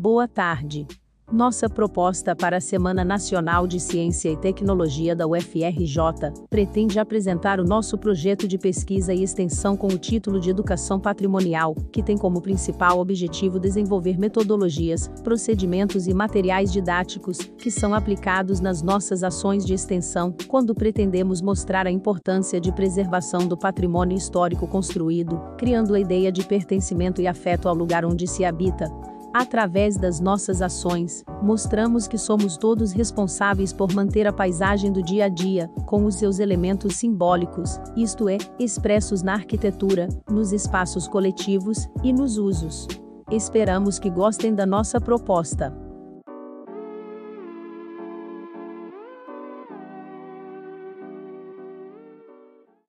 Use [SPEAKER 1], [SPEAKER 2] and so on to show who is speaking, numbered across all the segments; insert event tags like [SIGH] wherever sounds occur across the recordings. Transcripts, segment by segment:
[SPEAKER 1] Boa tarde. Nossa proposta para a Semana Nacional de Ciência e Tecnologia da UFRJ pretende apresentar o nosso projeto de pesquisa e extensão com o título de Educação Patrimonial, que tem como principal objetivo desenvolver metodologias, procedimentos e materiais didáticos que são aplicados nas nossas ações de extensão, quando pretendemos mostrar a importância de preservação do patrimônio histórico construído, criando a ideia de pertencimento e afeto ao lugar onde se habita. Através das nossas ações, mostramos que somos todos responsáveis por manter a paisagem do dia a dia, com os seus elementos simbólicos, isto é, expressos na arquitetura, nos espaços coletivos e nos usos. Esperamos que gostem da nossa proposta.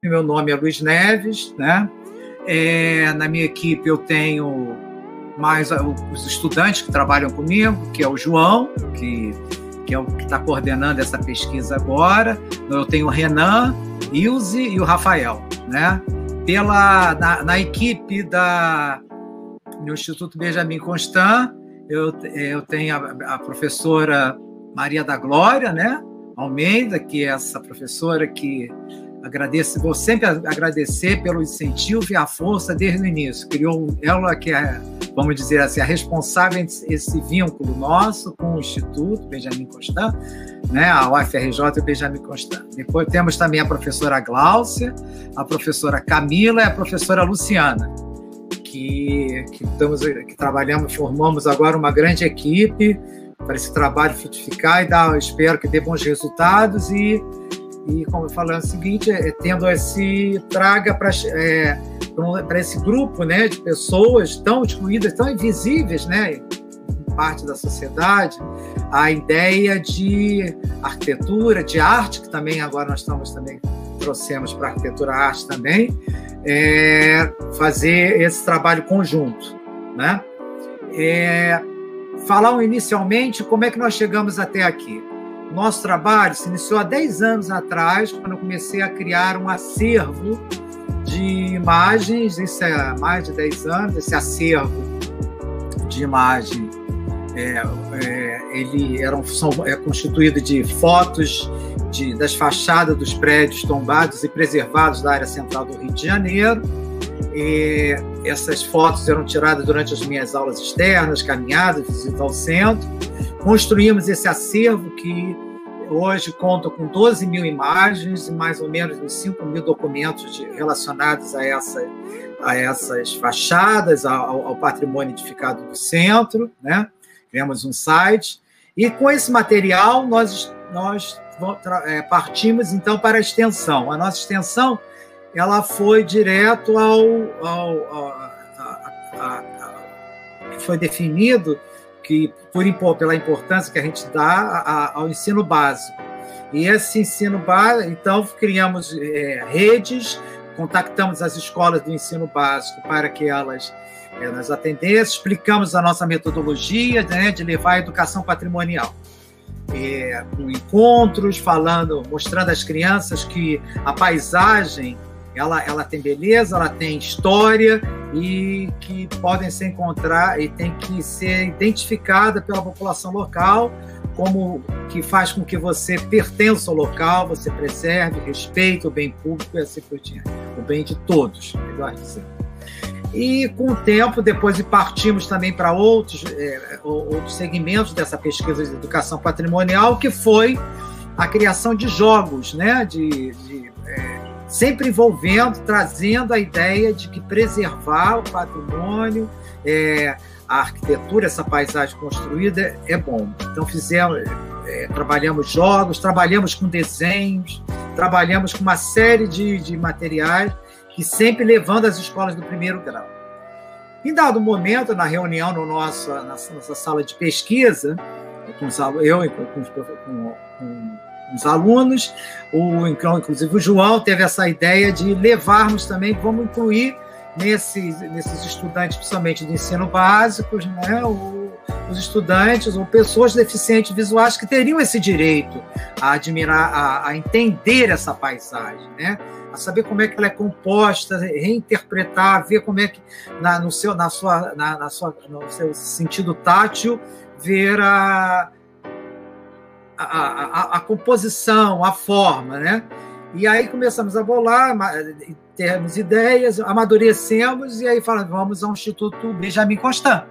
[SPEAKER 2] Meu nome é Luiz Neves, né? É, na minha equipe eu tenho mais os estudantes que trabalham comigo, que é o João, que, que é o que está coordenando essa pesquisa agora. Eu tenho o Renan, Ilse e o Rafael, né? Pela, na, na equipe da, do Instituto Benjamin Constant, eu, eu tenho a, a professora Maria da Glória, né? Almeida, que é essa professora que agradeço, vou sempre agradecer pelo incentivo e a força desde o início. Criou ela que é vamos dizer assim, a responsável esse vínculo nosso com o Instituto Benjamin Constant, né, a UFRJ e o Benjamin Constant. Depois temos também a professora Gláucia, a professora Camila e a professora Luciana, que, que, estamos, que trabalhamos, formamos agora uma grande equipe para esse trabalho frutificar e dar, espero que dê bons resultados e e como falando o seguinte, é, tendo esse traga para é, para esse grupo né, de pessoas tão excluídas, tão invisíveis, né, parte da sociedade, a ideia de arquitetura, de arte, que também agora nós estamos também trouxemos para arquitetura arte também, é, fazer esse trabalho conjunto, né? É, falar inicialmente como é que nós chegamos até aqui. Nosso trabalho se iniciou há 10 anos atrás, quando eu comecei a criar um acervo de imagens, isso é mais de 10 anos, esse acervo de imagem, é, é, ele era um, são, é constituído de fotos de, das fachadas dos prédios tombados e preservados da área central do Rio de Janeiro. E essas fotos eram tiradas durante as minhas aulas externas, caminhadas, visitas ao centro. Construímos esse acervo que hoje conta com 12 mil imagens e mais ou menos uns 5 mil documentos de, relacionados a, essa, a essas fachadas, ao, ao, patrimônio edificado do centro. Né? Criamos um site. E com esse material, nós, nós é, partimos então para a extensão. A nossa extensão ela foi direto ao, ao, a, a, a, foi definido que por pela importância que a gente dá ao ensino básico. E esse ensino básico, então, criamos é, redes, contactamos as escolas do ensino básico para que elas é, nos atendessem, explicamos a nossa metodologia né, de levar a educação patrimonial. É, com encontros, falando, mostrando às crianças que a paisagem ela, ela tem beleza, ela tem história e que podem se encontrar e tem que ser identificada pela população local como que faz com que você pertença ao local, você preserve, respeite o bem público e assim por diante, o bem de todos, melhor dizendo. E com o tempo, depois partimos também para outros, é, outros segmentos dessa pesquisa de educação patrimonial, que foi a criação de jogos, né, de, de é, sempre envolvendo, trazendo a ideia de que preservar o patrimônio, é, a arquitetura, essa paisagem construída é bom. Então fizemos, é, trabalhamos jogos, trabalhamos com desenhos, trabalhamos com uma série de, de materiais que sempre levando as escolas do primeiro grau. Em dado momento, na reunião no nosso, na nossa sala de pesquisa, com os, eu com, com, com os alunos, o, inclusive o João teve essa ideia de levarmos também, vamos incluir nesses, nesses estudantes, principalmente do ensino básico, né, o, os estudantes ou pessoas deficientes visuais que teriam esse direito a admirar, a, a entender essa paisagem, né? a saber como é que ela é composta, reinterpretar, ver como é que na, no seu, na sua, na, na sua, no seu sentido tátil, ver a, a, a, a, composição, a forma, né? E aí começamos a bolar, termos ideias, amadurecemos e aí falamos, vamos ao Instituto Benjamin Constant,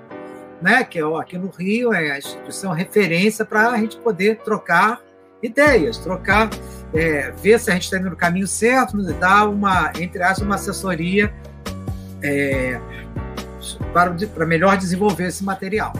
[SPEAKER 2] né? Que é aqui no Rio é a instituição referência para a gente poder trocar ideias, trocar, é, ver se a gente está indo no caminho certo, nos dar uma, entre aspas, uma assessoria é, para, para melhor desenvolver esse material.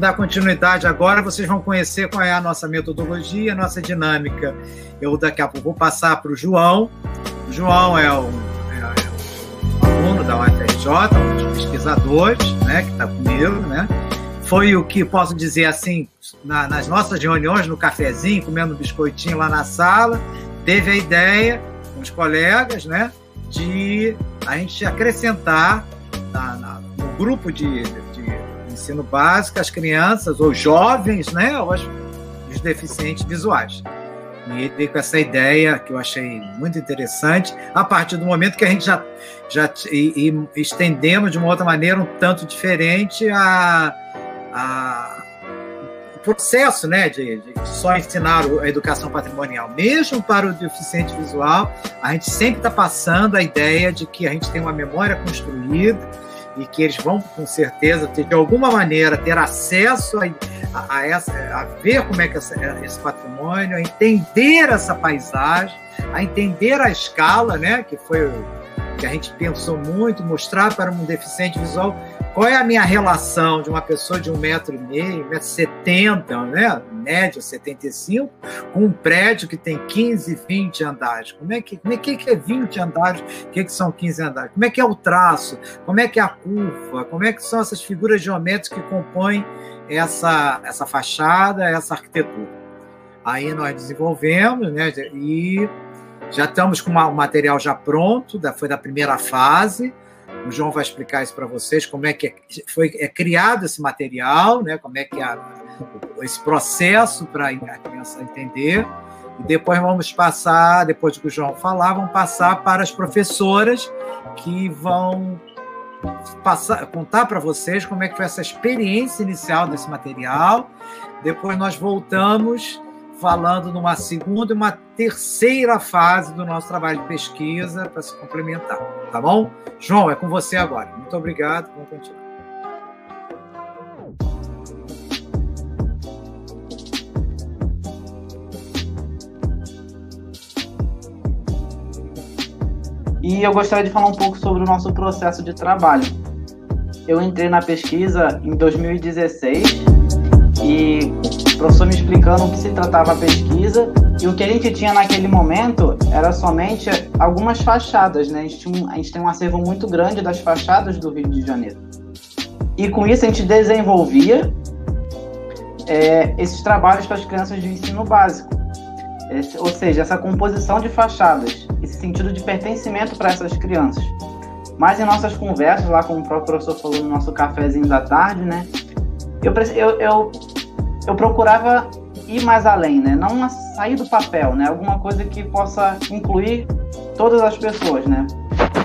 [SPEAKER 2] Dar continuidade agora, vocês vão conhecer qual é a nossa metodologia, a nossa dinâmica. Eu daqui a pouco vou passar para o João. O João é um aluno da UFRJ, um dos pesquisadores, né, que está comigo, né? Foi o que posso dizer assim, na, nas nossas reuniões, no cafezinho, comendo biscoitinho lá na sala, teve a ideia com os colegas, né, de a gente acrescentar na, na, no grupo de, ensino básico as crianças ou jovens, né, os, deficientes visuais. E ele com essa ideia que eu achei muito interessante, a partir do momento que a gente já, já e, e estendemos de uma outra maneira um tanto diferente a, a o processo né, de, de, só ensinar a educação patrimonial. Mesmo para o deficiente visual, a gente sempre está passando a ideia de que a gente tem uma memória construída e que eles vão, com certeza, ter, de alguma maneira, ter acesso a, a, essa, a ver como é que essa, esse patrimônio, a entender essa paisagem, a entender a escala, né, que foi que a gente pensou muito, mostrar para um deficiente visual qual é a minha relação de uma pessoa de um metro e meio, metro setenta, né, média 75, com um prédio que tem 15, 20 andares. Como é que, como é, que é 20 andares? O que, que são 15 andares? Como é que é o traço? Como é que é a curva? Como é que são essas figuras geométricas que compõem essa, essa fachada, essa arquitetura? Aí nós desenvolvemos, né, e já estamos com o material já pronto, da, foi da primeira fase, o João vai explicar isso para vocês, como é que é, foi é criado esse material, né? como é que é esse processo para a criança entender. E depois vamos passar, depois que o João falar, vamos passar para as professoras que vão passar, contar para vocês como é que foi essa experiência inicial desse material. Depois nós voltamos falando numa segunda e uma terceira fase do nosso trabalho de pesquisa para se complementar, tá bom? João, é com você agora. Muito obrigado, vamos continuar.
[SPEAKER 3] E eu gostaria de falar um pouco sobre o nosso processo de trabalho. Eu entrei na pesquisa em 2016 e professor me explicando o que se tratava a pesquisa e o que a gente tinha naquele momento era somente algumas fachadas, né? A gente, tinha, a gente tem um acervo muito grande das fachadas do Rio de Janeiro. E com isso a gente desenvolvia é, esses trabalhos para as crianças de ensino básico. Esse, ou seja, essa composição de fachadas, esse sentido de pertencimento para essas crianças. Mas em nossas conversas, lá como o próprio professor falou no nosso cafezinho da tarde, né? Eu, eu, eu eu procurava ir mais além, né? Não sair do papel, né? Alguma coisa que possa incluir todas as pessoas, né?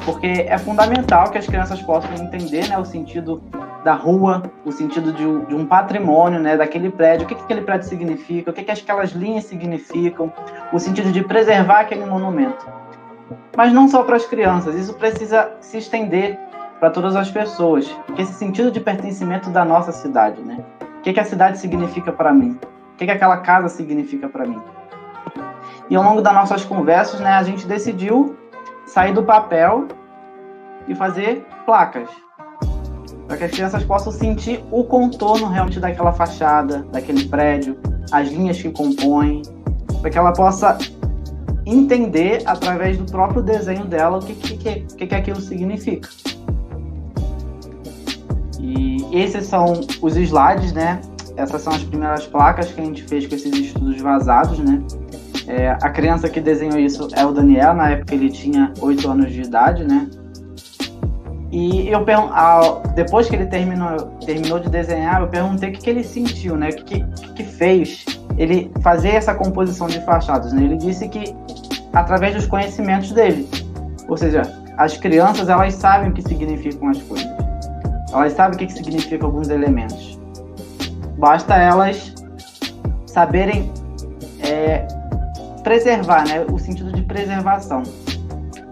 [SPEAKER 3] Porque é fundamental que as crianças possam entender, né, o sentido da rua, o sentido de, de um patrimônio, né, daquele prédio, o que, que aquele prédio significa, o que, que aquelas linhas significam, o sentido de preservar aquele monumento. Mas não só para as crianças, isso precisa se estender para todas as pessoas, esse sentido de pertencimento da nossa cidade, né? Que, que a cidade significa para mim? O que, que aquela casa significa para mim? E ao longo das nossas conversas, né, a gente decidiu sair do papel e fazer placas. Para que as crianças possam sentir o contorno realmente daquela fachada, daquele prédio, as linhas que compõem, para que ela possa entender através do próprio desenho dela o que, que, que, que aquilo significa. Esses são os slides, né? Essas são as primeiras placas que a gente fez com esses estudos vazados, né? É, a criança que desenhou isso é o Daniel, na época ele tinha 8 anos de idade, né? E eu depois que ele terminou, terminou de desenhar, eu perguntei o que, que ele sentiu, né? O que, que, que fez ele fazer essa composição de fachadas. Né? Ele disse que através dos conhecimentos dele, ou seja, as crianças elas sabem o que significam as coisas, elas sabem o que, que significam alguns elementos. Basta elas saberem é, preservar, né? O sentido de preservação.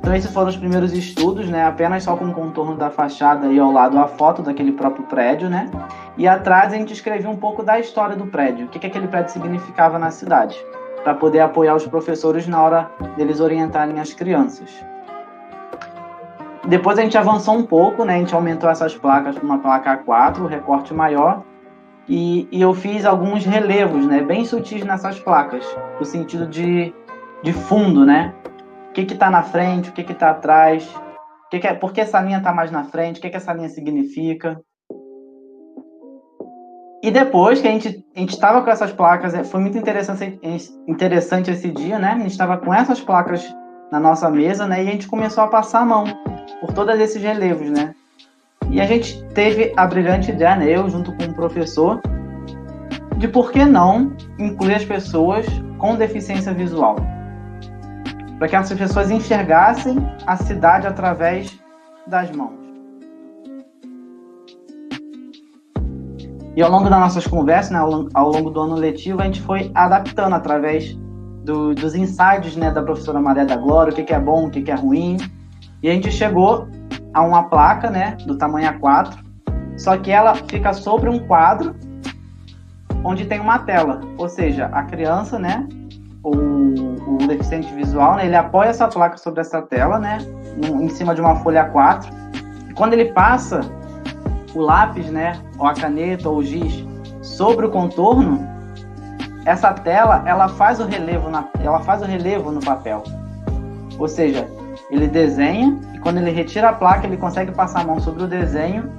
[SPEAKER 3] Então esses foram os primeiros estudos, né? Apenas só com o contorno da fachada e ao lado a foto daquele próprio prédio, né? E atrás a gente escreveu um pouco da história do prédio, o que, que aquele prédio significava na cidade, para poder apoiar os professores na hora deles orientarem as crianças. Depois a gente avançou um pouco, né? A gente aumentou essas placas para uma placa A4, o recorte maior, e, e, eu fiz alguns relevos, né? Bem sutis nessas placas, no sentido de, de fundo, né? o que está na frente, o que está atrás, que que é, por que essa linha está mais na frente, o que, que essa linha significa. E depois que a gente a estava com essas placas, é, foi muito interessante, interessante esse dia, né? A gente estava com essas placas na nossa mesa, né? E a gente começou a passar a mão por todos esses relevos, né? E a gente teve a brilhante ideia, né? Eu junto com o professor, de por que não incluir as pessoas com deficiência visual para que essas pessoas enxergassem a cidade através das mãos. E ao longo das nossas conversas, né, ao, longo do ano letivo, a gente foi adaptando através do, dos insights né, da professora Maria da Glória, o que, que é bom, o que, que é ruim. E a gente chegou a uma placa né, do tamanho A4, só que ela fica sobre um quadro onde tem uma tela. Ou seja, a criança, né, o, deficiente visual, né, ele apoia essa placa sobre essa tela, né, em cima de uma folha A4. E quando ele passa o lápis, né, ou a caneta ou o giz sobre o contorno, essa tela ela faz o relevo na, ela faz o relevo no papel. Ou seja, ele desenha e quando ele retira a placa ele consegue passar a mão sobre o desenho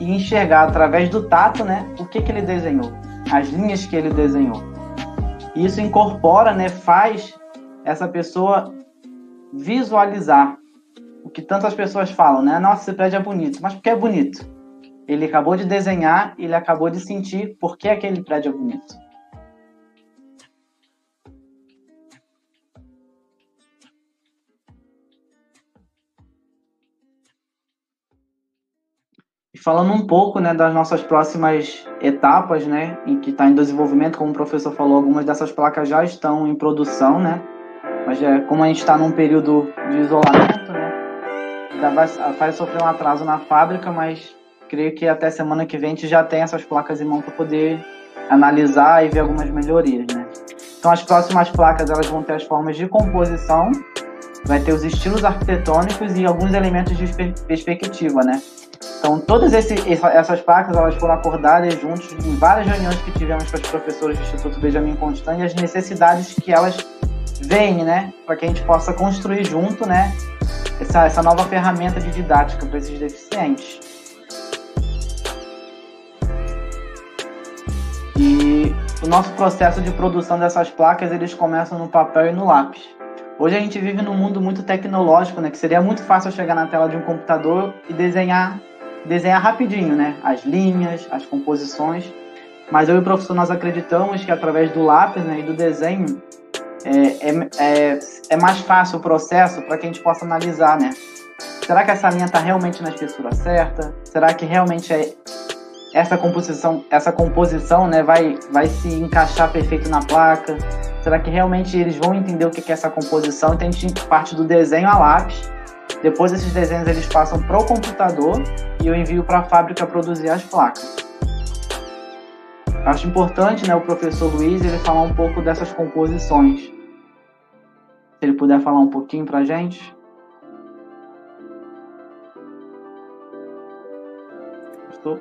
[SPEAKER 3] e enxergar através do tato, né, o que que ele desenhou, as linhas que ele desenhou isso incorpora, né, faz essa pessoa visualizar o que tantas pessoas falam, né? Nossa, esse prédio é bonito. Mas por que é bonito? Ele acabou de desenhar, ele acabou de sentir por que aquele prédio é bonito. Falando um pouco né, das nossas próximas etapas, né, em que está em desenvolvimento, como o professor falou, algumas dessas placas já estão em produção, né, mas é, como a gente está num período de isolamento, né, ainda vai, vai sofrer um atraso na fábrica, mas creio que até semana que vem a gente já tem essas placas em mão para poder analisar e ver algumas melhorias, né. Então as próximas placas elas vão ter as formas de composição, vai ter os estilos arquitetônicos e alguns elementos de perspectiva, né. Então, todas esse, essas placas elas foram acordadas juntos em várias reuniões que tivemos com os professores do Instituto Benjamin Constant e as necessidades que elas veem, né, para que a gente possa construir junto, né, essa, essa nova ferramenta de didática para esses deficientes. E o nosso processo de produção dessas placas eles começam no papel e no lápis. Hoje a gente vive num mundo muito tecnológico, né? Que seria muito fácil chegar na tela de um computador e desenhar desenhar rapidinho, né? As linhas, as composições. Mas eu e o professor nós acreditamos que através do lápis né, e do desenho é, é, é, é mais fácil o processo para que a gente possa analisar, né? Será que essa linha está realmente na espessura certa? Será que realmente é essa composição, essa composição, né, vai, vai se encaixar perfeito na placa? Será que realmente eles vão entender o que é essa composição? Então a gente parte do desenho a lápis depois esses desenhos eles passam para o computador e eu envio para a fábrica produzir as placas. Acho importante, né, o professor Luiz ele falar um pouco dessas composições. Se ele puder falar um pouquinho para a gente.
[SPEAKER 2] Estou.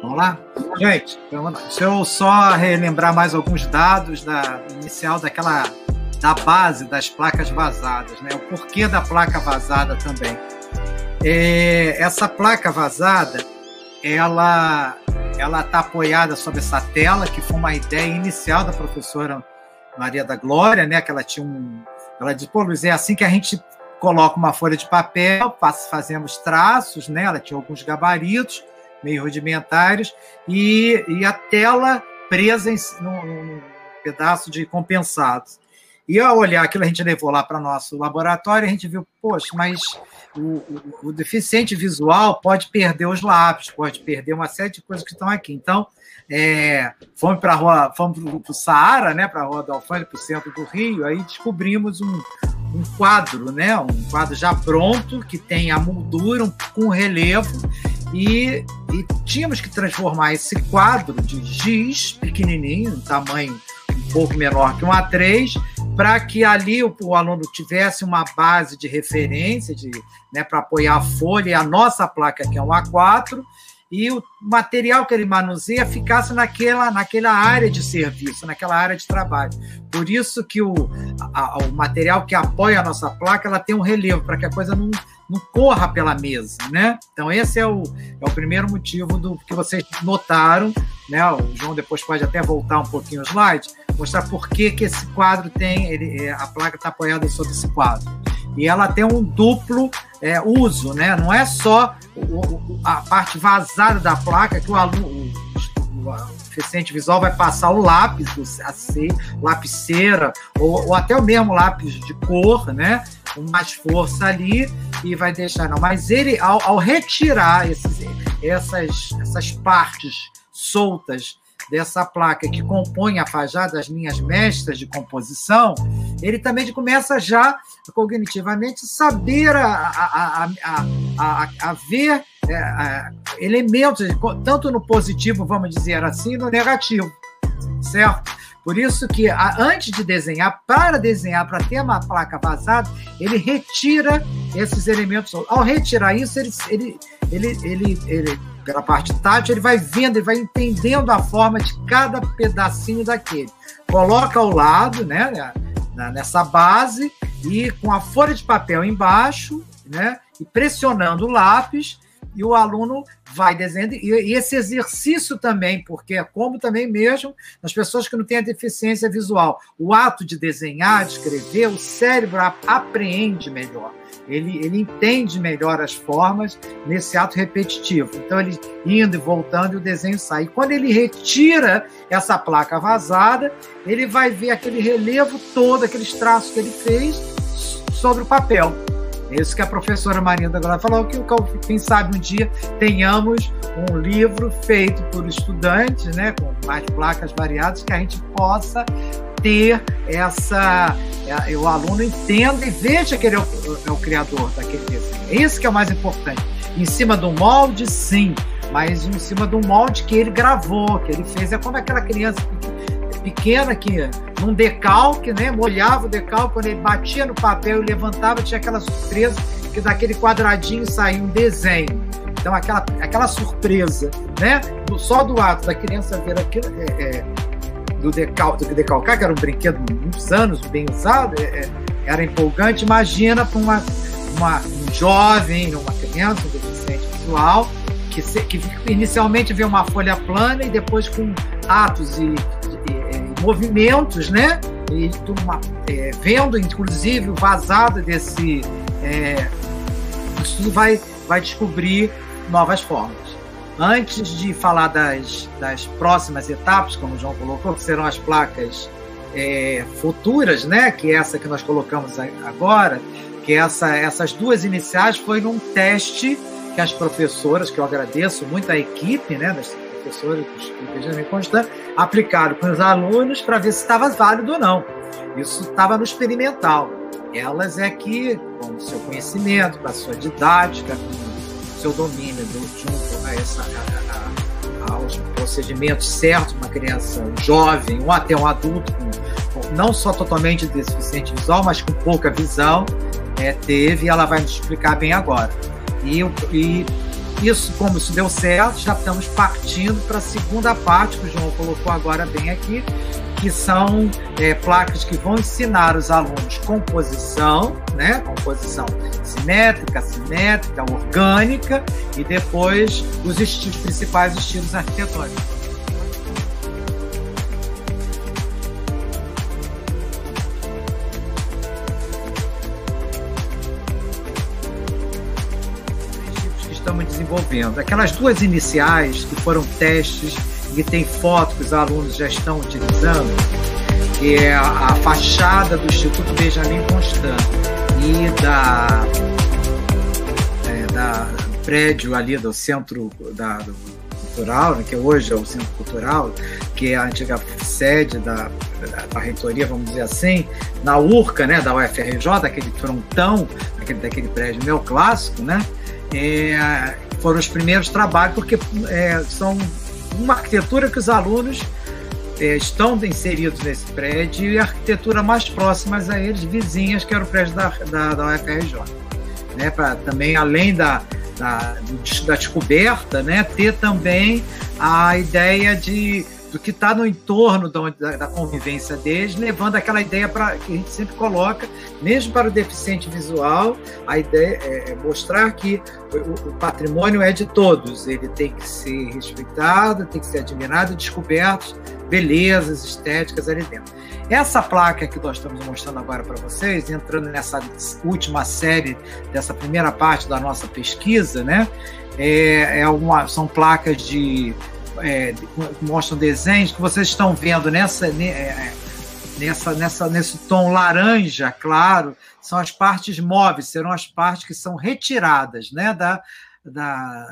[SPEAKER 2] Vamos lá? Gente, deixa eu só relembrar mais alguns dados da inicial daquela da base das placas vazadas, né? o porquê da placa vazada também. É, essa placa vazada, ela ela está apoiada sobre essa tela, que foi uma ideia inicial da professora Maria da Glória, né? Que ela tinha um. Ela disse, pô, Luiz, é assim que a gente coloca uma folha de papel, fazemos traços, né? Ela tinha alguns gabaritos meio rudimentares, e, e a tela presa em, num, num pedaço de compensados. E ao olhar aquilo, a gente levou lá para nosso laboratório, a gente viu, poxa, mas o, o, o, deficiente visual pode perder os lápis, pode perder uma série de coisas que estão aqui. Então, é, fomos para rua, fomos para o Saara, né, para a Rua do Alfândega, para o centro do Rio, aí descobrimos um, um quadro, né, um quadro já pronto, que tem a moldura um, com relevo, e, e tínhamos que transformar esse quadro de giz pequenininho, um tamanho um pouco menor que um A3, para que ali o, o, aluno tivesse uma base de referência de, né, para apoiar a folha e a nossa placa, que é um A4, e o material que ele manuseia ficasse naquela, naquela área de serviço, naquela área de trabalho. Por isso que o, a, o material que apoia a nossa placa ela tem um relevo, para que a coisa não, não corra pela mesa, né? Então esse é o, é o primeiro motivo do que vocês notaram, né? O João depois pode até voltar um pouquinho o slide, mostrar por que, que esse quadro tem, ele, é, a placa está apoiada sobre esse quadro. E ela tem um duplo é, uso, né? Não é só o, a parte vazada da placa que o aluno, o, deficiente visual vai passar o lápis, a C, lapiseira, ou, ou até o mesmo lápis de cor, né? Mais força ali e vai deixar, não. Mas ele, ao, ao retirar esses, essas, essas partes soltas dessa placa que compõe a fajada, as linhas mestras de composição, ele também começa já cognitivamente saber a, a, a, a, a ver é, elementos, tanto no positivo, vamos dizer assim, no negativo, certo? Por isso que antes de desenhar, para desenhar, para ter uma placa vazada, ele retira esses elementos. Ao retirar isso, ele, ele, ele, ele, ele pela parte tátil, ele vai vendo, ele vai entendendo a forma de cada pedacinho daquele. Coloca ao lado, né, nessa base, e com a folha de papel embaixo, né, e pressionando o lápis, e o aluno vai desenhando. E, esse exercício também, porque é como também mesmo nas pessoas que não têm a deficiência visual, o ato de desenhar, de escrever, o cérebro apreende melhor ele, ele entende melhor as formas nesse ato repetitivo. Então, ele indo e voltando e o desenho sai. E quando ele retira essa placa vazada, ele vai ver aquele relevo todo, aqueles traços que ele fez sobre o papel. É isso que a professora Marinda agora falou, que quem sabe um dia tenhamos um livro feito por estudantes, né, com mais placas variadas, que a gente possa ter essa. É, o aluno entenda e veja que ele é o, é o criador daquele desenho. É isso que é o mais importante. Em cima do molde, sim, mas em cima do molde que ele gravou, que ele fez. É como aquela criança pequena que num decalque, né, molhava o decalque, quando ele batia no papel e levantava, tinha aquela surpresa que daquele quadradinho saía um desenho. Então, aquela, aquela surpresa, né? Só do ato da criança ver aquilo, é, é, do, decal, do decalcar, que era um brinquedo muitos anos, bem usado, é, é era empolgante. Imagina para uma, uma, um jovem, uma criança, um deficiente visual, que, se, que inicialmente vê uma folha plana e depois com atos e, movimentos, né? E uma, é, vendo, inclusive, o vazado desse é, estudo vai, vai descobrir novas formas. Antes de falar das, das próximas etapas, como o João colocou, que serão as placas é, futuras, né? Que é essa que nós colocamos agora, que essa, essas duas iniciais foi num teste que as professoras, que eu agradeço muito a equipe, né? Das professoras do Benjamin Constant, aplicaram com os alunos para ver se estava válido ou não. Isso estava no experimental. Elas é que, com o seu conhecimento, com a sua didática, com seu domínio do, junto a essa, a, a, aos procedimentos certos, uma criança jovem ou até um adulto, com, com, não só totalmente deficiente visual, mas com pouca visão, é, teve, e ela vai nos explicar bem agora. E, e isso, como isso deu certo, já estamos partindo para a segunda parte, que o João colocou agora bem aqui, que são é, placas que vão ensinar os alunos composição, né? composição simétrica, assimétrica, orgânica, e depois os estilos, principais estilos arquitetônicos. Desenvolvendo. Aquelas duas iniciais que foram testes e tem foto que os alunos já estão utilizando, que é a, fachada do Instituto Benjamin Constant e da, é, da prédio ali do centro da, do cultural, né, que hoje é o centro cultural, que é a antiga sede da, da, da reitoria, vamos dizer assim, na URCA, né, da UFRJ, aquele frontão, aquele, daquele prédio neoclássico, né, é, foram os primeiros trabalhos, porque é, são uma arquitetura que os alunos é, estão inseridos nesse prédio e a arquitetura mais próxima a eles, vizinhas, que era o prédio da, da, da UFRJ. Né, para também, além da, da, da descoberta, né, ter também a ideia de do que está no entorno da, da, convivência deles, levando aquela ideia para que a gente sempre coloca, mesmo para o deficiente visual, a ideia é, é mostrar que o, o, patrimônio é de todos, ele tem que ser respeitado, tem que ser admirado, descoberto, belezas estéticas ali dentro. Essa placa que nós estamos mostrando agora para vocês, entrando nessa última série dessa primeira parte da nossa pesquisa, né? É, é uma, são placas de é, mostram desenhos que vocês estão vendo nessa, é, nessa, nessa, nesse tom laranja claro, são as partes móveis, serão as partes que são retiradas né, da, da,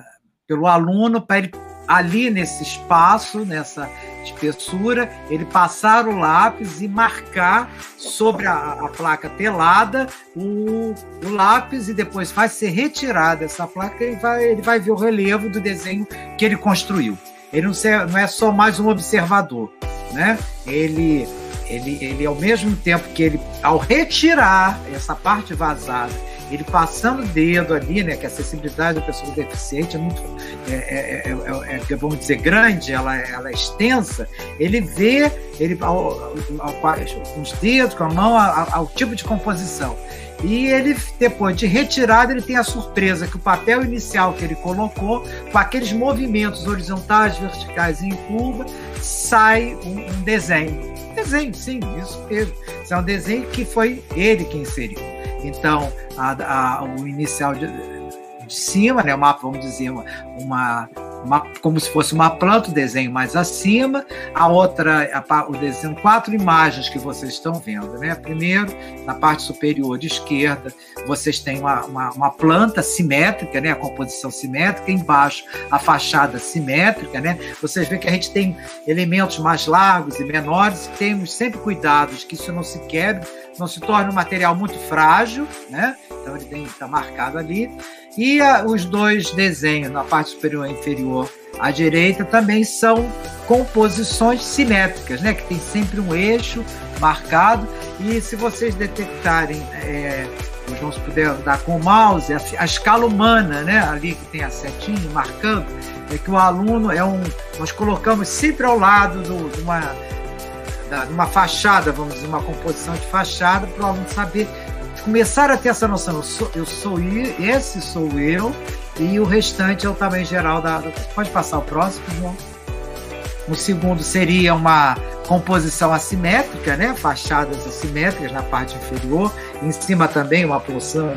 [SPEAKER 2] pelo aluno para ele ali nesse espaço, nessa espessura, ele passar o lápis e marcar sobre a, a placa telada o, o, lápis e depois vai ser retirada essa placa e vai, ele vai ver o relevo do desenho que ele construiu. Ele não, não é só mais um observador, né? Ele, ele, ele, ao mesmo tempo que ele, ao retirar essa parte vazada, ele passando o dedo ali, né, que a acessibilidade da pessoa deficiente é muito, é, é, é, é vamos dizer, grande, ela, ela é extensa, ele vê ele, ao, ao, com os dedos, com a mão, ao, ao tipo de composição. E ele, depois de retirado, ele tem a surpresa que o papel inicial que ele colocou, com aqueles movimentos horizontais, verticais e em curva, sai um, um desenho. Desenho, sim, isso mesmo. Isso é um desenho que foi ele que inseriu. Então, a, a, o inicial de, de cima, né, uma, vamos dizer, uma, uma uma, como se fosse uma planta, o desenho mais acima, a outra, a, o desenho, quatro imagens que vocês estão vendo, né? Primeiro, na parte superior esquerda, vocês têm uma, uma, uma, planta simétrica, né? A composição simétrica, embaixo a fachada simétrica, né? Vocês veem que a gente tem elementos mais largos e menores, temos sempre cuidados que isso não se quebre, não se torne um material muito frágil, né? Então ele tem está marcado ali. E a, os dois desenhos na parte superior e inferior à direita também são composições simétricas, né? Que tem sempre um eixo marcado. E se vocês detectarem, é, vamos puder dar com o mouse, a, a, escala humana, né? Ali que tem a setinha marcando, é que o aluno é um. Nós colocamos sempre ao lado do, de uma da, uma fachada, vamos dizer, uma composição de fachada, para o aluno saber começar a ter essa noção. Eu sou, eu sou esse sou eu, e o restante é o tamanho geral da. Pode passar o próximo, João? O segundo seria uma composição assimétrica, né? fachadas assimétricas na parte inferior, em cima também uma porção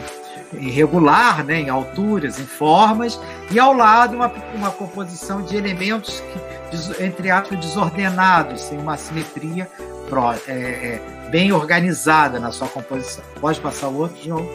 [SPEAKER 2] irregular, né? em alturas, em formas, e ao lado uma, uma composição de elementos que, entre aspas, desordenados, sem uma simetria é, é, bem organizada na sua composição. Pode passar o outro, João?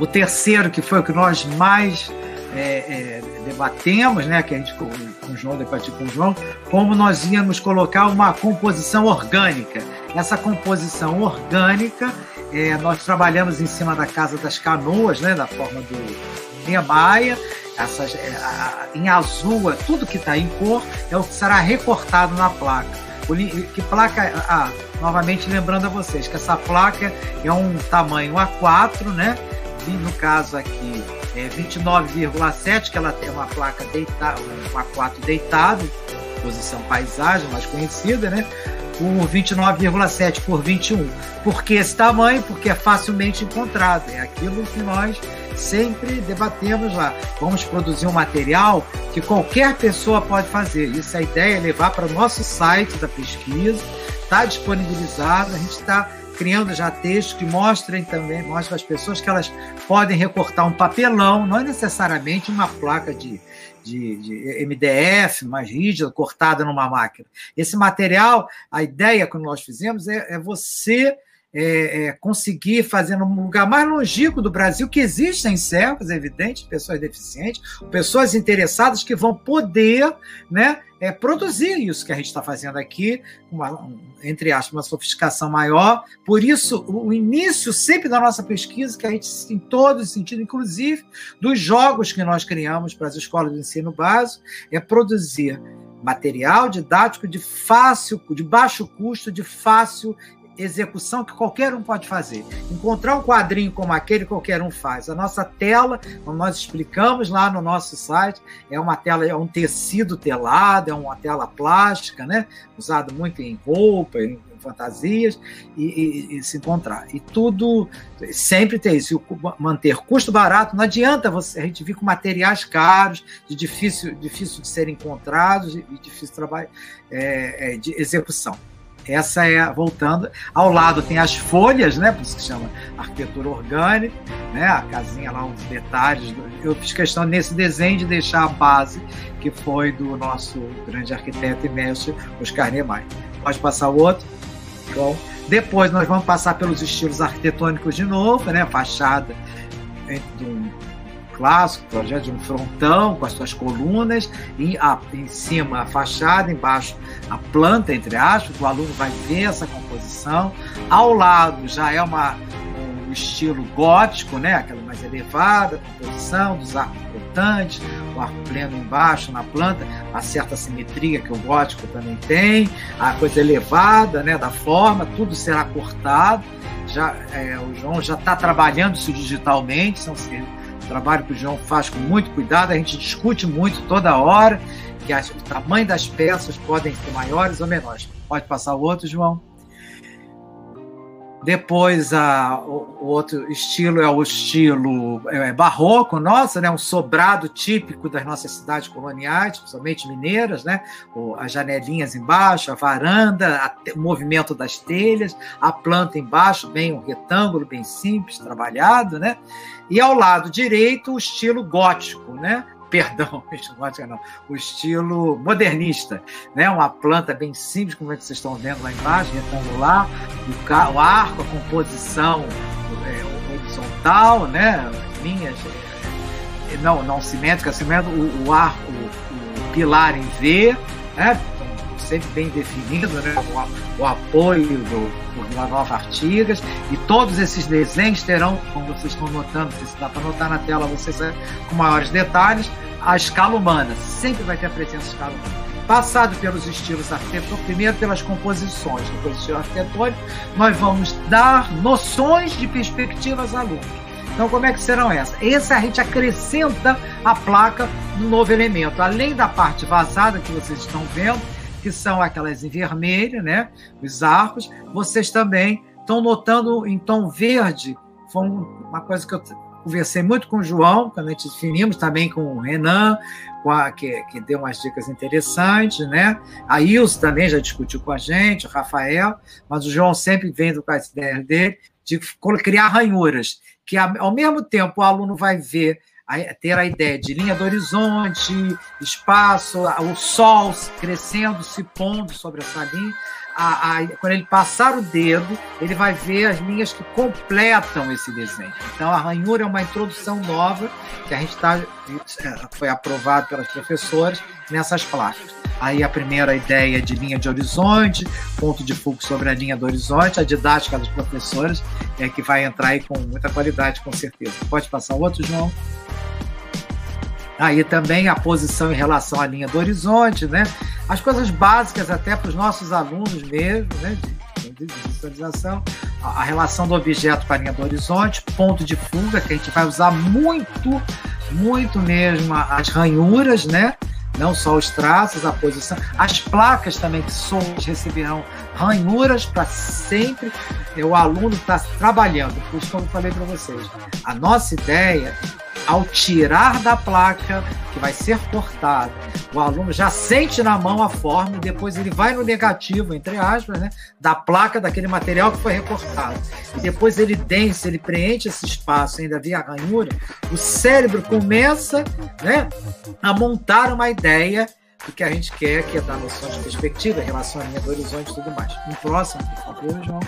[SPEAKER 2] O terceiro, que foi o que nós mais é, é, debatemos, né, que a gente com, com o João, debatiu com o João, como nós íamos colocar uma composição orgânica. Essa composição orgânica, é, nós trabalhamos em cima da Casa das Canoas, né, da forma do Niemeyer, essas, é, a, em azul, é tudo que está em cor é o que será recortado na placa. Que placa. Ah, novamente lembrando a vocês que essa placa é um tamanho A4, né? E no caso aqui é, 29,7, que ela tem uma placa deitada, um A4 deitado, posição paisagem, mais conhecida, né? Por 29,7 por 21. Por que esse tamanho? Porque é facilmente encontrado. É aquilo que nós sempre debatemos lá. Vamos produzir um material que qualquer pessoa pode fazer. Isso é a ideia, é levar para o nosso site da pesquisa, está disponibilizado, a gente está criando já textos que mostrem também, mostram às pessoas que elas podem recortar um papelão, não é necessariamente uma placa de, de, de, MDF mais rígida, cortada numa máquina. Esse material, a ideia que nós fizemos é, é você é, é, conseguir fazer no lugar mais longínquo do Brasil, que existem cegos, é evidente, pessoas deficientes, pessoas interessadas que vão poder né, é, produzir isso que a gente está fazendo aqui, uma, entre aspas, uma sofisticação maior. Por isso, o início sempre da nossa pesquisa, que a gente, em todos os sentidos, inclusive dos jogos que nós criamos para as escolas de ensino básico, é produzir material didático de fácil, de baixo custo, de fácil execução que qualquer um pode fazer. Encontrar um quadrinho como aquele, qualquer um faz. A nossa tela, como nós explicamos lá no nosso site, é uma tela, é um tecido telado, é uma tela plástica, né? Usado muito em roupa, em fantasias e, e, e, se encontrar. E tudo sempre tem isso. Manter custo barato, não adianta você, a gente vir com materiais caros, de difícil, difícil de serem encontrados e difícil trabalho é, é, de execução. Essa é, voltando, ao lado tem as folhas, né? Por isso que chama arquitetura orgânica, né? A casinha lá, uns detalhes. Eu fiz questão nesse desenho de deixar a base, que foi do nosso grande arquiteto e mestre, Oscar Niemeyer. Pode passar o outro? Bom, depois nós vamos passar pelos estilos arquitetônicos de novo, né? Fachada de um clássico, projeto de um frontão com as suas colunas, e a, em cima a fachada, embaixo a planta, entre aspas, o aluno vai ver essa composição. Ao lado já é uma, um estilo gótico, né? aquela mais elevada, composição dos arcos flotantes, o arco pleno embaixo na planta, a certa simetria que o gótico também tem, a coisa elevada né? da forma, tudo será cortado. Já, é, o João já está trabalhando isso digitalmente, são trabalho que o João faz com muito cuidado, a gente discute muito toda hora, que o tamanho das peças podem ser maiores ou menores. Pode passar o outro, João? Depois, a, o, o, outro estilo é o estilo é, barroco nosso, né? um sobrado típico das nossas cidades coloniais, principalmente mineiras, né? O, as janelinhas embaixo, a varanda, a, o movimento das telhas, a planta embaixo, bem um retângulo bem simples, trabalhado, né? E ao lado direito, o estilo gótico, né? perdão, [LAUGHS] gótica não, o estilo modernista, né? Uma planta bem simples, como é que vocês estão vendo lá embaixo, retangular, o, arco, a composição é, horizontal, né? Linhas é, não, não simétrica, simétrica o, o arco, o, o pilar em V, né? Sempre bem definido, né? o, o apoio do, do Nova Artigas, e todos esses desenhos terão, como vocês estão notando, se dá para notar na tela, vocês com maiores detalhes, a escala humana, sempre vai ter a presença escala humana. Passado pelos estilos arquitetônicos, primeiro pelas composições, depois estilo arquitetônico, nós vamos dar noções de perspectivas alunos. Então, como é que serão essas? Essa a gente acrescenta a placa no novo elemento. Além da parte vazada que vocês estão vendo, que são aquelas em vermelho, né? Os arcos. Vocês também estão notando em tom verde. Foi uma coisa que eu conversei muito com o João, quando a gente definimos também com o Renan, com a, que, que deu umas dicas interessantes, né? A Ilse também já discutiu com a gente, o Rafael, mas o João sempre vem com as ideias dele de criar ranhuras, que ao mesmo tempo o aluno vai ver ter a ideia de linha do horizonte, espaço, o sol crescendo, se pondo sobre essa linha. A, a, quando ele passar o dedo, ele vai ver as linhas que completam esse desenho. Então, a ranhura é uma introdução nova que a gente está é, foi aprovado pelas professoras nessas placas. Aí a primeira ideia de linha de horizonte, ponto de foco sobre a linha do horizonte, a didática das professoras é que vai entrar aí com muita qualidade, com certeza. Pode passar outro, João? Aí também a posição em relação à linha do horizonte, né? As coisas básicas até para os nossos alunos mesmo, né? De, de visualização, a, relação do objeto com a linha do horizonte, ponto de fuga, que a gente vai usar muito, muito mesmo as ranhuras, né? Não só os traços, a posição, as placas também que somos receberão ranhuras para sempre o aluno está trabalhando. Por isso que eu falei para vocês, a nossa ideia ao tirar da placa que vai ser cortada, o aluno já sente na mão a forma e depois ele vai no negativo, entre aspas, né, da placa daquele material que foi recortado. E depois ele dense, ele preenche esse espaço ainda via ranhura, o cérebro começa né, a montar uma ideia do que a gente quer, que é dar noção de perspectiva, relacionamento horizonte e tudo mais. No próximo, por favor, João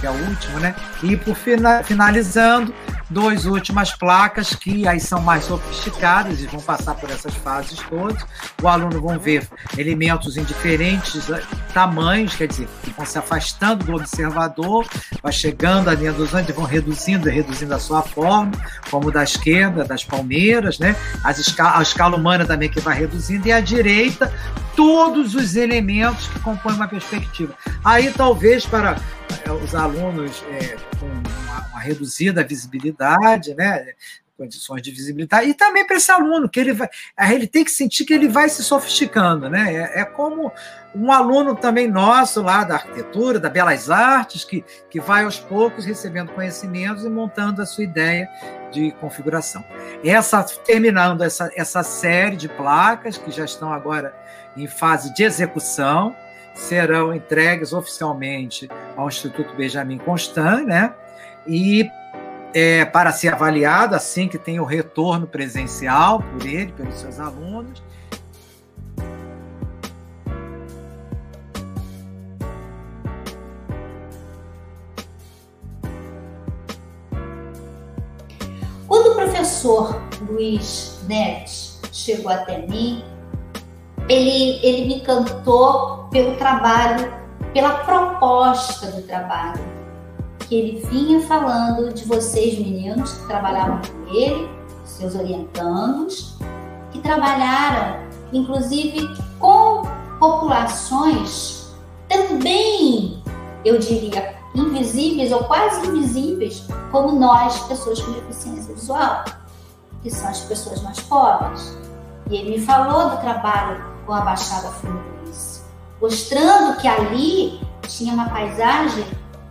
[SPEAKER 2] que é o último, né? E por finalizando, duas últimas placas que aí são mais sofisticadas e vão passar por essas fases todas. O aluno vão ver elementos em diferentes tamanhos, quer dizer, que vão se afastando do observador, vai chegando à linha dos andes, vão reduzindo e reduzindo a sua forma, como da esquerda, das palmeiras, né? As escala, a escala humana também que vai reduzindo, e à direita, todos os elementos que compõem uma perspectiva. Aí talvez para é, os alunos é, com uma, uma, reduzida visibilidade, né? Condições de visibilidade, e também para esse aluno, que ele vai, ele tem que sentir que ele vai se sofisticando, né? É, é, como um aluno também nosso lá da arquitetura, da belas artes, que, que vai aos poucos recebendo conhecimentos e montando a sua ideia de configuração. Essa, terminando essa, essa série de placas que já estão agora em fase de execução, serão entregues oficialmente ao Instituto Benjamin Constant, né? E é, para ser avaliado assim que tem o retorno presencial por ele, pelos seus alunos.
[SPEAKER 4] Quando o professor Luiz Neves chegou até mim, ele, ele me encantou pelo trabalho, pela proposta do trabalho. Que ele vinha falando de vocês, meninos, que trabalhavam com ele, seus orientandos, que trabalharam, inclusive, com populações também, eu diria, invisíveis ou quase invisíveis, como nós, pessoas com deficiência visual, que são as pessoas mais pobres. E ele me falou do trabalho com a Baixada Fluminense, mostrando que ali tinha uma paisagem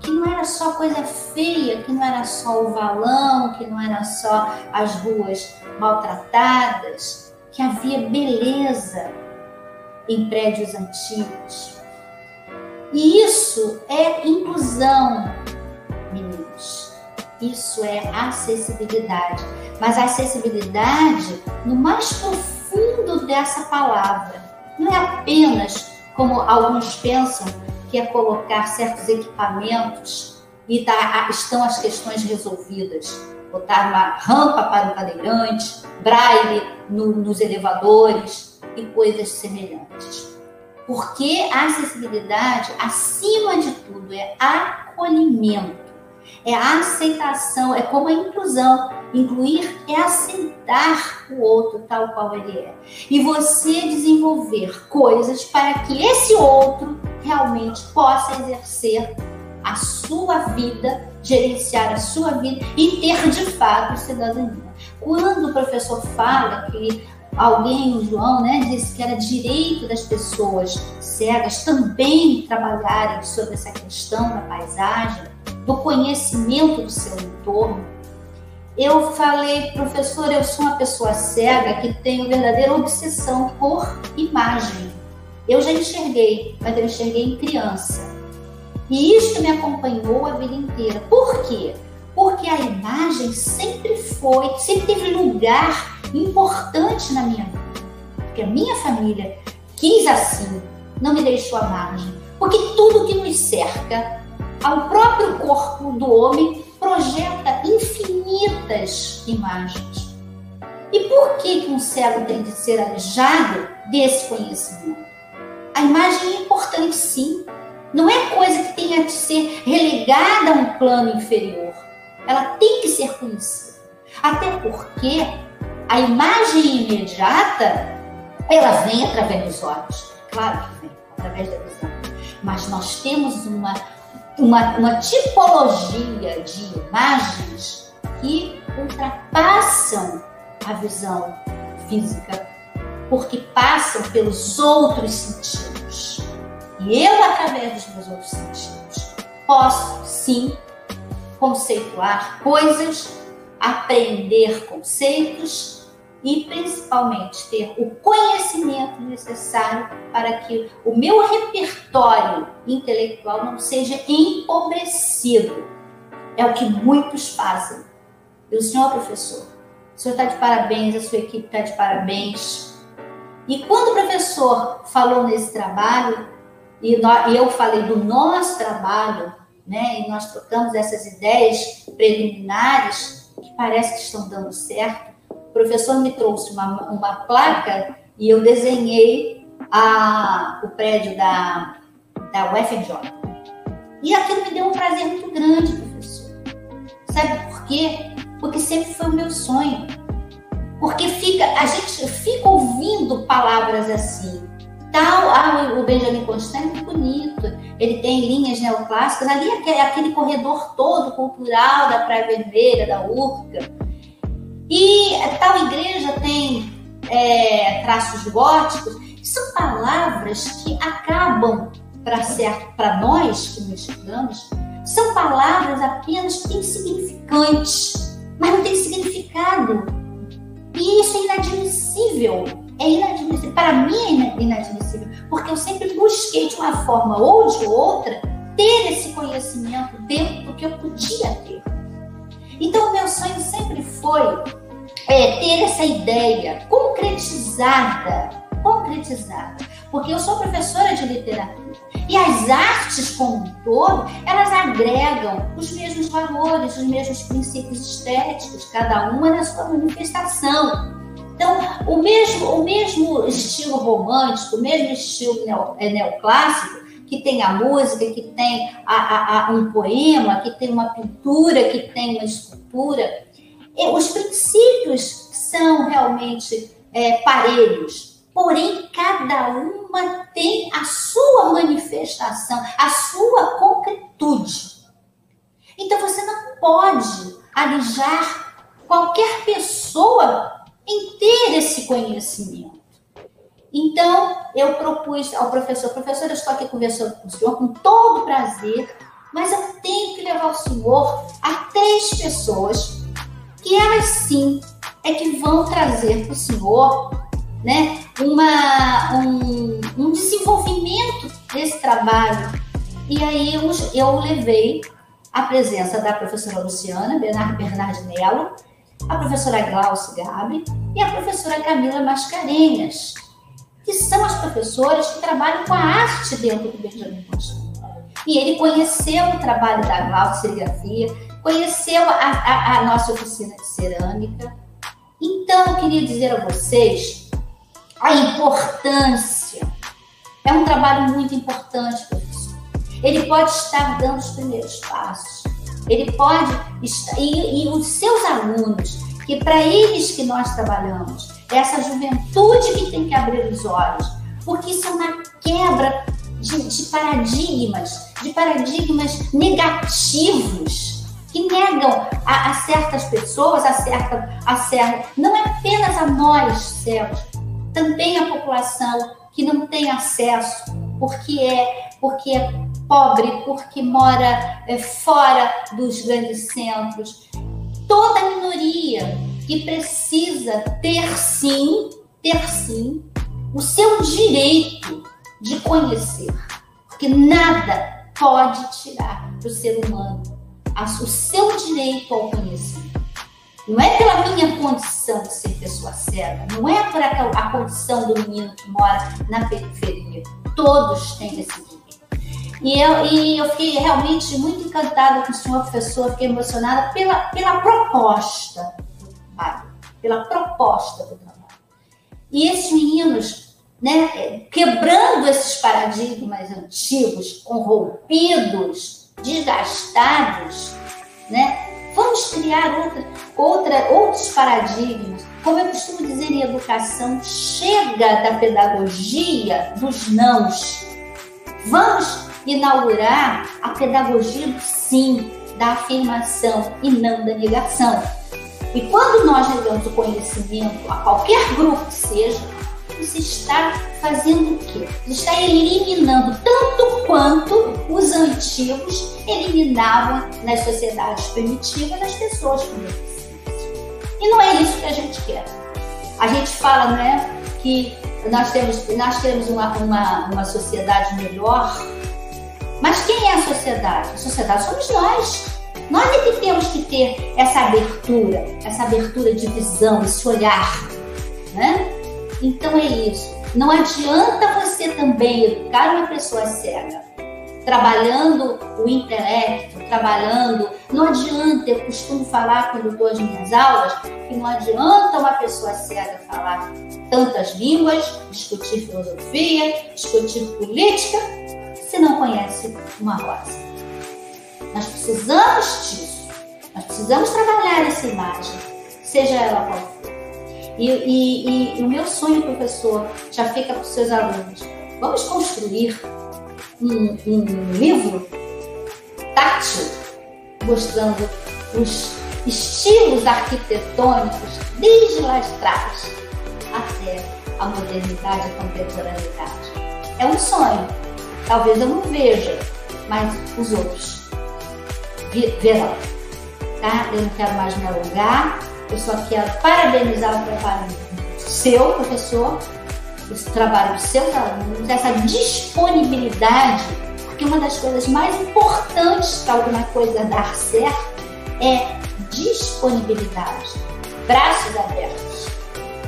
[SPEAKER 4] que não era só coisa feia, que não era só o valão, que não era só as ruas maltratadas, que havia beleza em prédios antigos. E isso é inclusão, meninos. Isso é acessibilidade. Mas a acessibilidade no mais profundo dessa palavra não é apenas, como alguns pensam, que é colocar certos equipamentos e tá, estão as questões resolvidas. Botar uma rampa para o cadeirante, braille no, nos elevadores e coisas semelhantes. Porque a acessibilidade, acima de tudo, é acolhimento é aceitação, é como a inclusão. Incluir é aceitar o outro tal qual ele é. E você desenvolver coisas para que esse outro realmente possa exercer a sua vida, gerenciar a sua vida e ter de fato cidadania. Quando o professor fala que alguém, o João, né, disse que era direito das pessoas cegas também trabalharem sobre essa questão da paisagem, do conhecimento do seu entorno. Eu falei, professor, eu sou uma pessoa cega que tenho verdadeira obsessão por imagem. Eu já enxerguei, mas eu enxerguei em criança. E isso me acompanhou a vida inteira. Por quê? Porque a imagem sempre foi, sempre teve lugar importante na minha vida. Porque a minha família quis assim, não me deixou à margem. Porque tudo que nos cerca ao próprio corpo do homem projeta infinitas imagens. E por que, que um cego tem de ser alijado desse conhecimento? A imagem é importante sim. Não é coisa que tenha de ser relegada a um plano inferior. Ela tem que ser conhecida. Até porque a imagem imediata, ela vem através dos olhos. Claro que vem, através da visão. Mas nós temos uma uma, uma tipologia de imagens que ultrapassam a visão física, porque passam pelos outros sentidos. E eu, através dos meus outros sentidos, posso sim conceituar coisas, aprender conceitos e principalmente ter o conhecimento necessário para que o meu repertório intelectual não seja empobrecido. É o que muitos fazem. E o senhor professor, o senhor está de parabéns, a sua equipe está de parabéns. E quando o professor falou nesse trabalho, e eu falei do nosso trabalho, né, e nós trocamos essas ideias preliminares que parece que estão dando certo, o professor me trouxe uma, uma placa e eu desenhei a, o prédio da, da UFRJ. E aquilo me deu um prazer muito grande, professor. Sabe por quê? Porque sempre foi o meu sonho. Porque fica, a gente fica ouvindo palavras assim. Tal, ah, o Benjamin Constant é muito bonito. Ele tem linhas neoclássicas. Ali é aquele corredor todo cultural da Praia Vermelha, da Urca e tal igreja tem é, traços góticos. São palavras que acabam, para certo, para nós que nos estudamos, são palavras apenas insignificantes, mas não tem significado. E isso é inadmissível. É inadmissível. Para mim é inadmissível, porque eu sempre busquei de uma forma ou de outra ter esse conhecimento dentro do que eu podia ter. Então, o meu sonho sempre foi é, ter essa ideia concretizada, concretizada, porque eu sou professora de literatura e as artes como um todo, elas agregam os mesmos valores, os mesmos princípios estéticos, cada uma na sua manifestação. Então, o mesmo, o mesmo estilo romântico, o mesmo estilo é, neoclássico, que tem a música, que tem a, a, a, um poema, que tem uma pintura, que tem uma escultura. Os princípios são realmente é, parelhos, porém cada uma tem a sua manifestação, a sua concretude. Então você não pode alijar qualquer pessoa em ter esse conhecimento. Então, eu propus ao professor, professor, eu estou aqui conversando com o senhor com todo prazer, mas eu tenho que levar o senhor a três pessoas que elas sim é que vão trazer para o senhor né, uma, um, um desenvolvimento desse trabalho. E aí eu, eu levei a presença da professora Luciana Bernard Bernardinello, a professora Glaucia Gabi e a professora Camila Mascarenhas que são as professoras que trabalham com a arte dentro do Benjamin Constant. E ele conheceu o trabalho da Glaucia Serigrafia, conheceu a, a, a nossa oficina de cerâmica. Então, eu queria dizer a vocês a importância. É um trabalho muito importante, professor. Ele pode estar dando os primeiros passos. Ele pode estar. E, e os seus alunos, que para eles que nós trabalhamos, essa juventude que tem que abrir os olhos, porque isso é uma quebra de, de paradigmas, de paradigmas negativos que negam a, a, certas pessoas, a certa, a certa, não é apenas a nós cegos, também a população que não tem acesso, porque é, porque é pobre, porque mora é, fora dos grandes centros. Toda minoria que precisa ter sim, ter sim, o seu direito de conhecer, porque nada pode tirar do ser humano o seu direito ao conhecimento. Não é pela minha condição de ser pessoa cega, não é por a condição do menino que mora na periferia. Todos têm esse direito. E eu, e eu fiquei realmente muito encantada com o senhor professor, fiquei emocionada pela, pela proposta trabalho, pela proposta do trabalho. E esses meninos, né, quebrando esses paradigmas antigos, corrompidos, desgastados, né, vamos criar outra, outra, outros paradigmas. Como eu costumo dizer em educação, chega da pedagogia dos nãos. Vamos inaugurar a pedagogia do sim, da afirmação e não da negação. E quando nós negamos o conhecimento a qualquer grupo que seja, você está fazendo o quê? Você está eliminando tanto quanto os antigos eliminavam nas sociedades primitivas as pessoas com deficiência. E não é isso que a gente quer. A gente fala, né, que nós temos, nós temos uma, uma, uma sociedade melhor, mas quem é a sociedade? A sociedade somos nós. Nós é que temos que ter essa abertura, essa abertura de visão, esse olhar, né? Então é isso. Não adianta você também educar uma pessoa cega, trabalhando o intelecto, trabalhando. Não adianta, eu costumo falar quando dou as minhas aulas, que não adianta uma pessoa cega falar tantas línguas, discutir filosofia, discutir política, se não conhece uma rosa. Nós precisamos disso. Nós precisamos trabalhar essa imagem, seja ela qual for. E, e, e, o meu sonho, professor, já fica para os seus alunos. Vamos construir um, um livro tátil mostrando os estilos arquitetônicos desde lá de trás até a modernidade e a contemporaneidade. É um sonho. Talvez eu não veja, mas os outros verão. Tá? Eu não quero mais me alongar. Eu só quero parabenizar o trabalho seu, professor, o trabalho dos seus alunos, essa disponibilidade, porque uma das coisas mais importantes para alguma coisa dar certo é disponibilidade, braços abertos,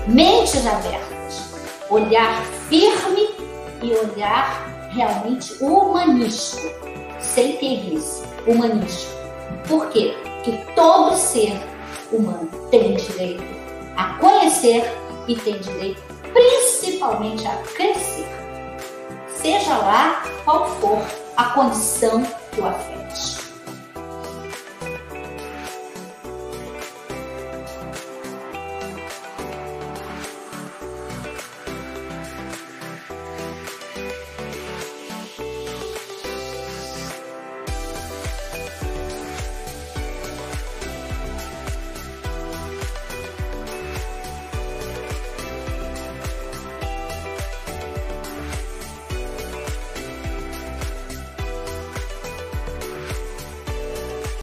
[SPEAKER 4] mentes abertas, olhar firme e olhar realmente humanístico, sem terrice, humanístico. Por quê? Porque todo ser humano tem direito a conhecer e tem direito principalmente a crescer, seja lá qual for a condição que o afeta.